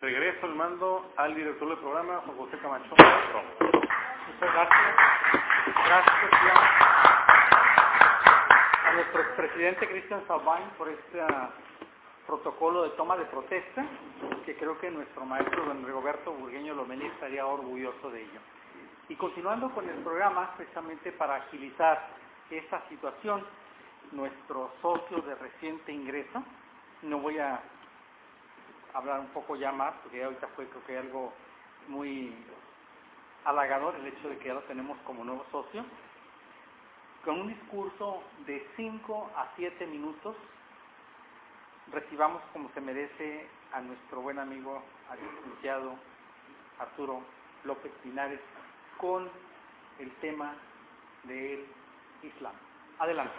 Regreso el mando al director del programa, José Camacho. Muchas gracias. Gracias a nuestro presidente Cristian Salvain por este uh, protocolo de toma de protesta, que creo que nuestro maestro don Rigoberto Burgueño Lomelí estaría orgulloso de ello. Y continuando con el programa, precisamente para agilizar esta situación, nuestro socio de reciente ingreso, no voy a hablar un poco ya más, porque ahorita fue creo que algo muy halagador el hecho de que ya lo tenemos como nuevo socio, con un discurso de 5 a 7 minutos, recibamos como se merece a nuestro buen amigo, al licenciado Arturo López Pinares, con el tema del Islam. Adelante.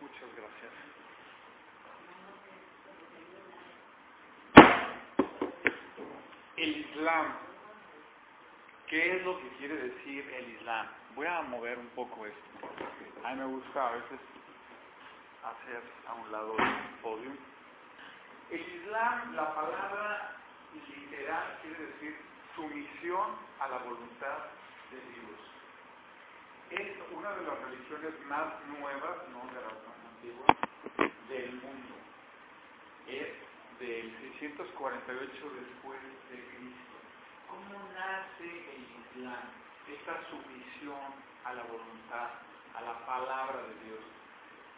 Muchas gracias. El Islam. ¿Qué es lo que quiere decir el Islam? Voy a mover un poco esto. A mí me gusta a veces hacer a un lado del podio. El Islam, la palabra literal quiere decir sumisión a la voluntad de Dios. Es una de las religiones más nuevas, no de las más antiguas, del mundo. Es del 648 después de Cristo. ¿Cómo nace el Islam? Esta sumisión a la voluntad, a la palabra de Dios.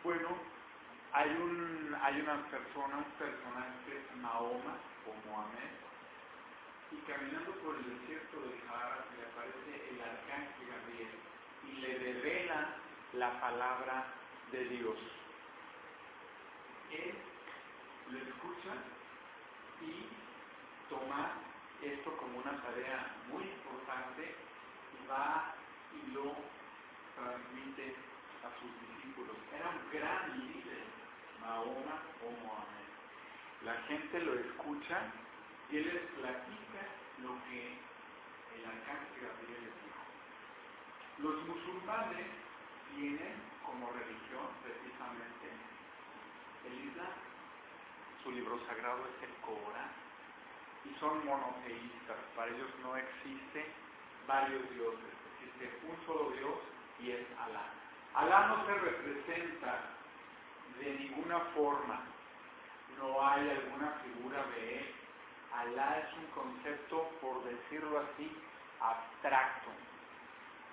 Bueno, hay, un, hay una persona, un personaje Mahoma o Mohamed, y caminando por el desierto de Sahara le aparece el arcángel Gabriel y le revela la palabra de Dios. Él lo escucha y toma esto como una tarea muy importante va y lo transmite a sus discípulos. Era un gran líder, Mahoma o Mohamed. La gente lo escucha y él les platica lo que el arcángel Gabriel les dijo. Los musulmanes tienen como religión precisamente el Islam. Su libro sagrado es el Corán y son monoteístas. Para ellos no existe varios dioses, existe un solo Dios y es Alá. Alá no se representa de ninguna forma, no hay alguna figura de él. Alá es un concepto, por decirlo así, abstracto.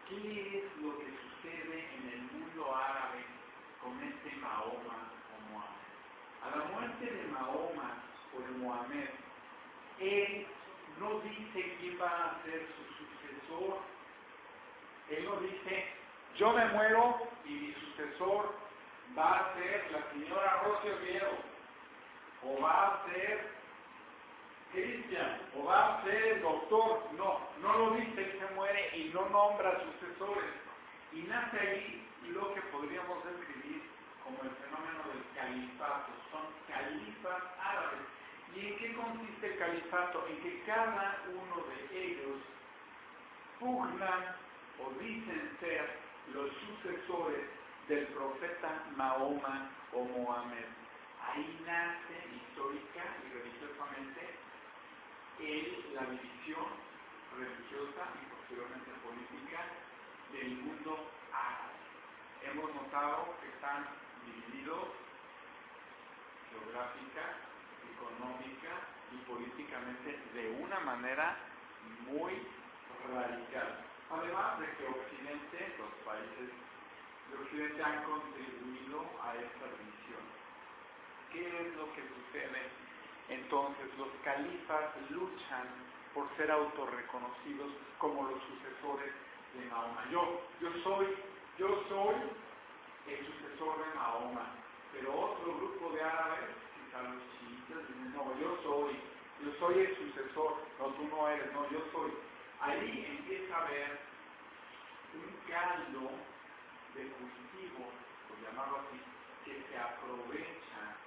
¿Qué es lo que sucede en el mundo árabe con este Mahoma o Mohamed? A la muerte de Mahoma o de Mohamed, él no dice quién va a ser su sucesor. Él no dice, yo me muero y mi sucesor va a ser la señora Rocío Viero, o va a ser Cristian, o va a ser doctor. No, no lo dice, él se muere y no nombra sucesores. Y nace ahí lo que podríamos describir como el fenómeno del califato. Son califas árabes. ¿Y en qué consiste el califato? En que cada uno de ellos pugnan o dicen ser los sucesores del profeta Mahoma o Mohamed. Ahí nace histórica y religiosamente el, la división religiosa y posteriormente política del mundo árabe. Hemos notado que están divididos geográfica, económica y políticamente de una manera muy radical. Además de que Occidente, los países de Occidente han contribuido a esta división. ¿Qué es lo que sucede? Entonces los califas luchan por ser autorreconocidos como los sucesores de Mahoma. Yo, yo soy, yo soy el sucesor de Mahoma, pero otro grupo de árabes, los chiitas, dicen, no, yo soy, yo soy el sucesor, no, tú no eres, no, yo soy. Ahí empieza a haber un caldo de cultivo, por llamarlo así, que se aprovecha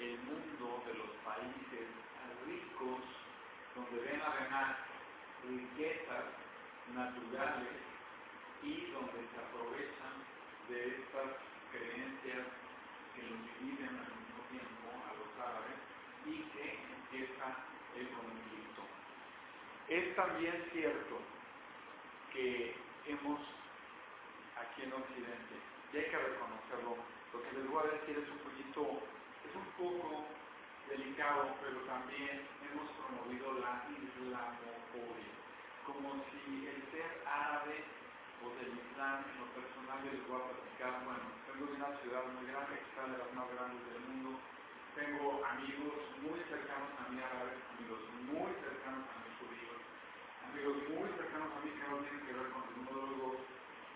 el mundo de los países ricos, donde ven además riquezas naturales y donde se aprovechan de estas creencias que los dividen a los árabes y que empieza el conflicto. Es también cierto que hemos aquí en Occidente, y hay que reconocerlo, lo que les voy a decir es un poquito, es un poco delicado, pero también hemos promovido la islamofobia, como si el ser árabe o del Islam en lo personal yo les voy a platicar, bueno, vengo de una ciudad muy grande, quizá de las más grandes del mundo, tengo amigos muy cercanos a mí árabes, amigos muy cercanos a mis judíos, amigos muy cercanos a mí que no tienen que ver con ninguno de los dos,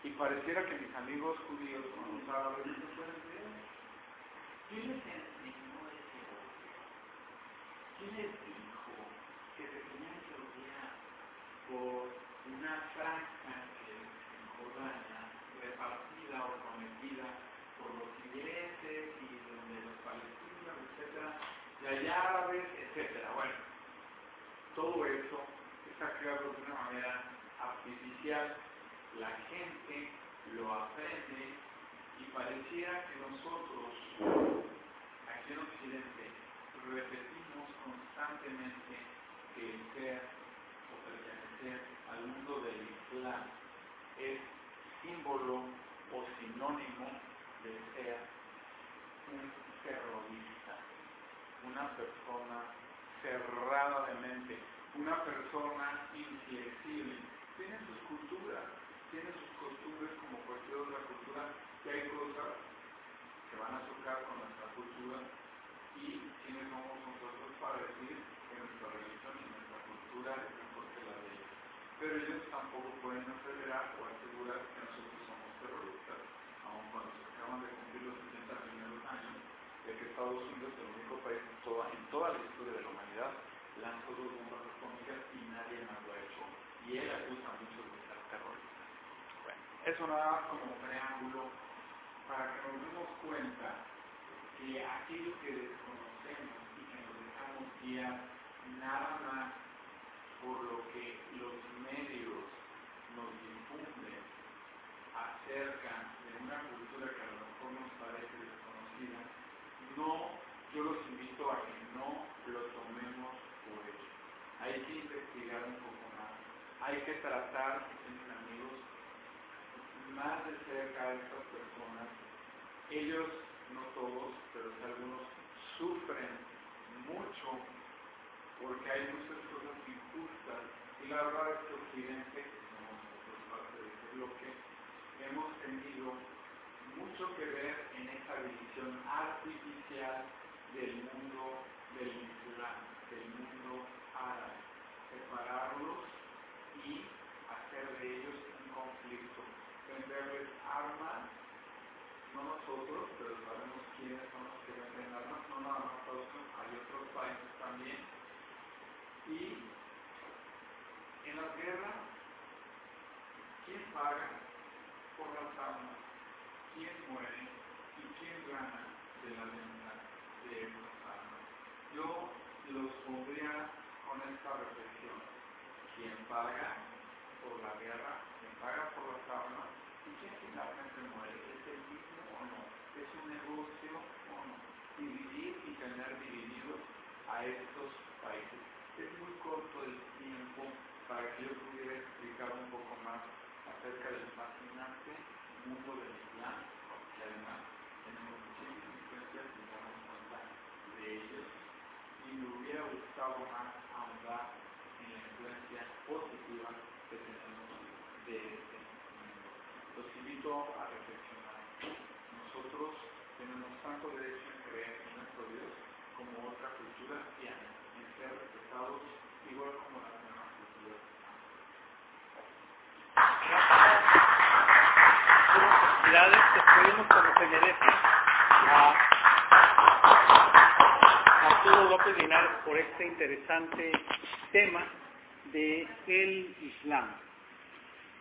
y pareciera que mis amigos judíos con los árabes no pueden ver. ¿Quién les enseñó ese odio? ¿Quién les dijo que se tenían que odiar por una franja repartida o prometida por los ingleses y donde los palestinos, etcétera, y allá árabes, etcétera? Bueno, todo eso está creado de una manera artificial la gente lo aprende y pareciera que nosotros aquí en Occidente repetimos constantemente que el ser o pertenecer al mundo del Islam símbolo o sinónimo de ser un terrorista, una persona cerrada de mente, una persona inflexible. Tiene sus culturas, tiene sus costumbres como cualquier otra cultura, que hay cosas que van a chocar con nuestra cultura y quiénes somos nosotros para decir que nuestra religión y nuestra cultura es mejor que la de ellos. Pero ellos tampoco pueden aseverar o asegurar que nosotros somos terroristas, aun cuando se acaban de cumplir los 60 primeros años de que Estados Unidos, el único país en toda, la historia de la humanidad, lanzó dos bombas atómicas y nadie más lo ha hecho. Y él acusa mucho de ser terrorista. Eso nada como preámbulo para que nos demos cuenta que aquello que desconocemos y que nos dejamos guiar nada más por lo que los medios nos difunden acerca de una cultura que a lo mejor nos parece desconocida, no, yo los invito a que no lo tomemos por hecho. Hay que investigar un poco más, hay que tratar, tienen amigos, más de cerca a estas personas. Ellos, no todos, pero algunos, sufren mucho porque hay muchas cosas injustas. Y la verdad es que Occidente, somos nosotros parte de ese bloque, hemos tenido mucho que ver en esa división artificial del mundo del Islam, del mundo árabe. Separarlos y hacer de ellos un conflicto venderles armas, no nosotros, pero sabemos quiénes son los que venden armas, no nada más Estados hay otros países también. Y en las guerras, ¿quién paga por las armas? ¿Quién muere? ¿Y quién gana de la venta de armas? Yo los pondría con esta reflexión. ¿Quién paga por la guerra? ¿Quién paga por las armas? ¿Y quién finalmente muere? ¿Es el mismo o no? ¿Es un negocio o no? Dividir y tener divididos a estos países. Es muy corto el tiempo para que yo pudiera explicar un poco más acerca del fascinante mundo del Islam, que además tenemos muchísimas influencias y nos damos cuenta de ellos. Y me hubiera gustado más ahondar en la influencia positiva que tenemos de este los invito a reflexionar. Nosotros tenemos tanto derecho en creer en nuestro Dios como otra cultura tiene, en ser respetados igual como las demás culturas. merece a Linares por este interesante tema de el Islam.